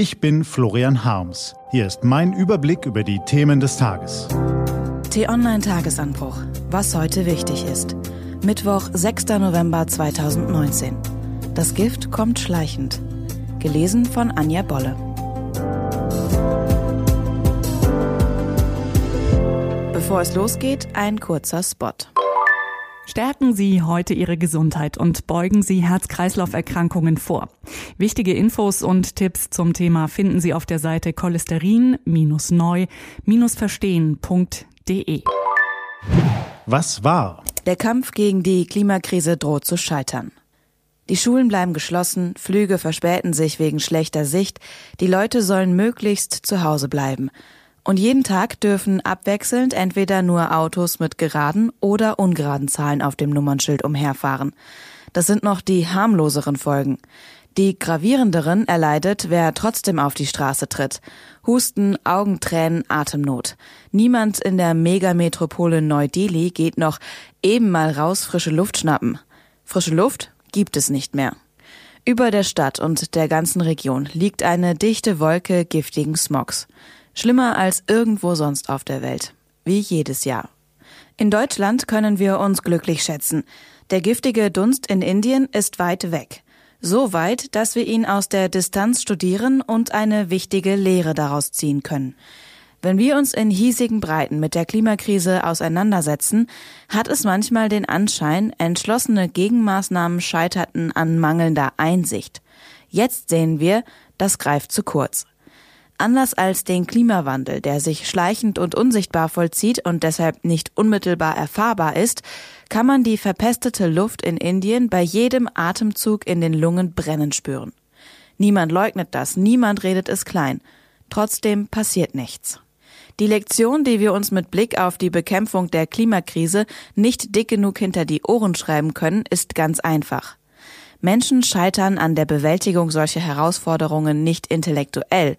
Ich bin Florian Harms. Hier ist mein Überblick über die Themen des Tages. T-Online Tagesanbruch. Was heute wichtig ist. Mittwoch, 6. November 2019. Das Gift kommt schleichend. Gelesen von Anja Bolle. Bevor es losgeht, ein kurzer Spot. Stärken Sie heute Ihre Gesundheit und beugen Sie Herz-Kreislauf-Erkrankungen vor. Wichtige Infos und Tipps zum Thema finden Sie auf der Seite cholesterin-neu-verstehen.de. Was war? Der Kampf gegen die Klimakrise droht zu scheitern. Die Schulen bleiben geschlossen, Flüge verspäten sich wegen schlechter Sicht, die Leute sollen möglichst zu Hause bleiben. Und jeden Tag dürfen abwechselnd entweder nur Autos mit geraden oder ungeraden Zahlen auf dem Nummernschild umherfahren. Das sind noch die harmloseren Folgen. Die gravierenderen erleidet, wer trotzdem auf die Straße tritt. Husten, Augentränen, Atemnot. Niemand in der Megametropole Neu-Delhi geht noch eben mal raus frische Luft schnappen. Frische Luft gibt es nicht mehr. Über der Stadt und der ganzen Region liegt eine dichte Wolke giftigen Smogs. Schlimmer als irgendwo sonst auf der Welt. Wie jedes Jahr. In Deutschland können wir uns glücklich schätzen. Der giftige Dunst in Indien ist weit weg. So weit, dass wir ihn aus der Distanz studieren und eine wichtige Lehre daraus ziehen können. Wenn wir uns in hiesigen Breiten mit der Klimakrise auseinandersetzen, hat es manchmal den Anschein, entschlossene Gegenmaßnahmen scheiterten an mangelnder Einsicht. Jetzt sehen wir, das greift zu kurz. Anders als den Klimawandel, der sich schleichend und unsichtbar vollzieht und deshalb nicht unmittelbar erfahrbar ist, kann man die verpestete Luft in Indien bei jedem Atemzug in den Lungen brennen spüren. Niemand leugnet das, niemand redet es klein. Trotzdem passiert nichts. Die Lektion, die wir uns mit Blick auf die Bekämpfung der Klimakrise nicht dick genug hinter die Ohren schreiben können, ist ganz einfach. Menschen scheitern an der Bewältigung solcher Herausforderungen nicht intellektuell,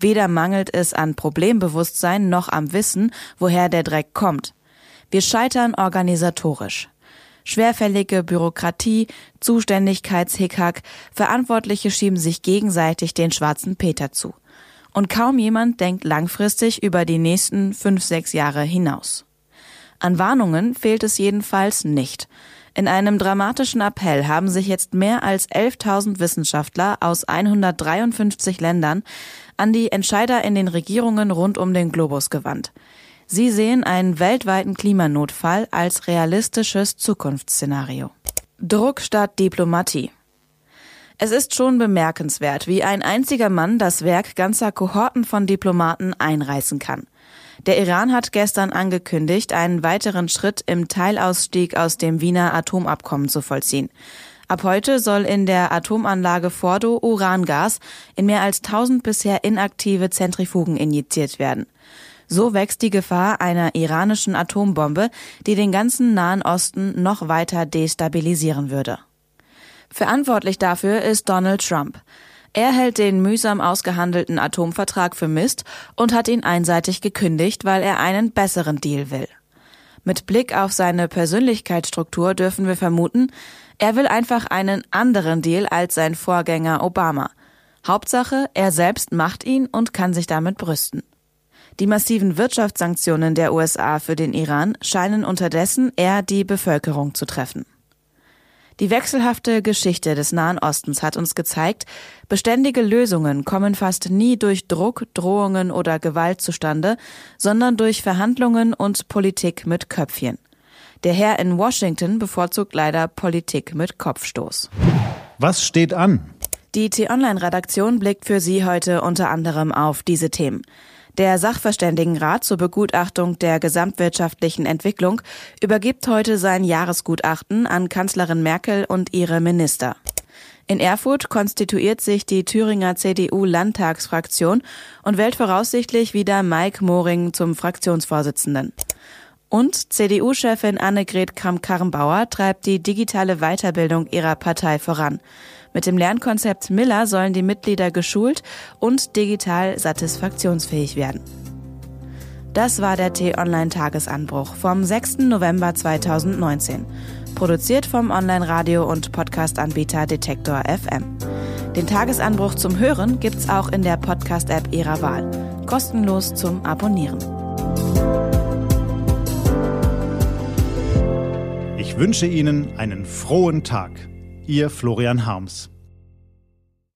Weder mangelt es an Problembewusstsein noch am Wissen, woher der Dreck kommt. Wir scheitern organisatorisch. Schwerfällige Bürokratie, Zuständigkeitshickhack, Verantwortliche schieben sich gegenseitig den schwarzen Peter zu. Und kaum jemand denkt langfristig über die nächsten fünf, sechs Jahre hinaus. An Warnungen fehlt es jedenfalls nicht. In einem dramatischen Appell haben sich jetzt mehr als 11.000 Wissenschaftler aus 153 Ländern an die Entscheider in den Regierungen rund um den Globus gewandt. Sie sehen einen weltweiten Klimanotfall als realistisches Zukunftsszenario. Druck statt Diplomatie. Es ist schon bemerkenswert, wie ein einziger Mann das Werk ganzer Kohorten von Diplomaten einreißen kann. Der Iran hat gestern angekündigt, einen weiteren Schritt im Teilausstieg aus dem Wiener Atomabkommen zu vollziehen. Ab heute soll in der Atomanlage Fordo Urangas in mehr als 1000 bisher inaktive Zentrifugen injiziert werden. So wächst die Gefahr einer iranischen Atombombe, die den ganzen Nahen Osten noch weiter destabilisieren würde. Verantwortlich dafür ist Donald Trump. Er hält den mühsam ausgehandelten Atomvertrag für Mist und hat ihn einseitig gekündigt, weil er einen besseren Deal will. Mit Blick auf seine Persönlichkeitsstruktur dürfen wir vermuten, er will einfach einen anderen Deal als sein Vorgänger Obama. Hauptsache, er selbst macht ihn und kann sich damit brüsten. Die massiven Wirtschaftssanktionen der USA für den Iran scheinen unterdessen eher die Bevölkerung zu treffen. Die wechselhafte Geschichte des Nahen Ostens hat uns gezeigt, beständige Lösungen kommen fast nie durch Druck, Drohungen oder Gewalt zustande, sondern durch Verhandlungen und Politik mit Köpfchen. Der Herr in Washington bevorzugt leider Politik mit Kopfstoß. Was steht an? Die T-Online-Redaktion blickt für Sie heute unter anderem auf diese Themen. Der Sachverständigenrat zur Begutachtung der gesamtwirtschaftlichen Entwicklung übergibt heute sein Jahresgutachten an Kanzlerin Merkel und ihre Minister. In Erfurt konstituiert sich die Thüringer CDU-Landtagsfraktion und wählt voraussichtlich wieder Mike Moring zum Fraktionsvorsitzenden. Und CDU-Chefin Annegret Kramp-Karrenbauer treibt die digitale Weiterbildung ihrer Partei voran. Mit dem Lernkonzept Miller sollen die Mitglieder geschult und digital satisfaktionsfähig werden. Das war der T-Online-Tagesanbruch vom 6. November 2019. Produziert vom Online-Radio- und Podcast-Anbieter Detektor FM. Den Tagesanbruch zum Hören gibt's auch in der Podcast-App Ihrer Wahl. Kostenlos zum Abonnieren. Ich wünsche Ihnen einen frohen Tag. Ihr Florian Harms.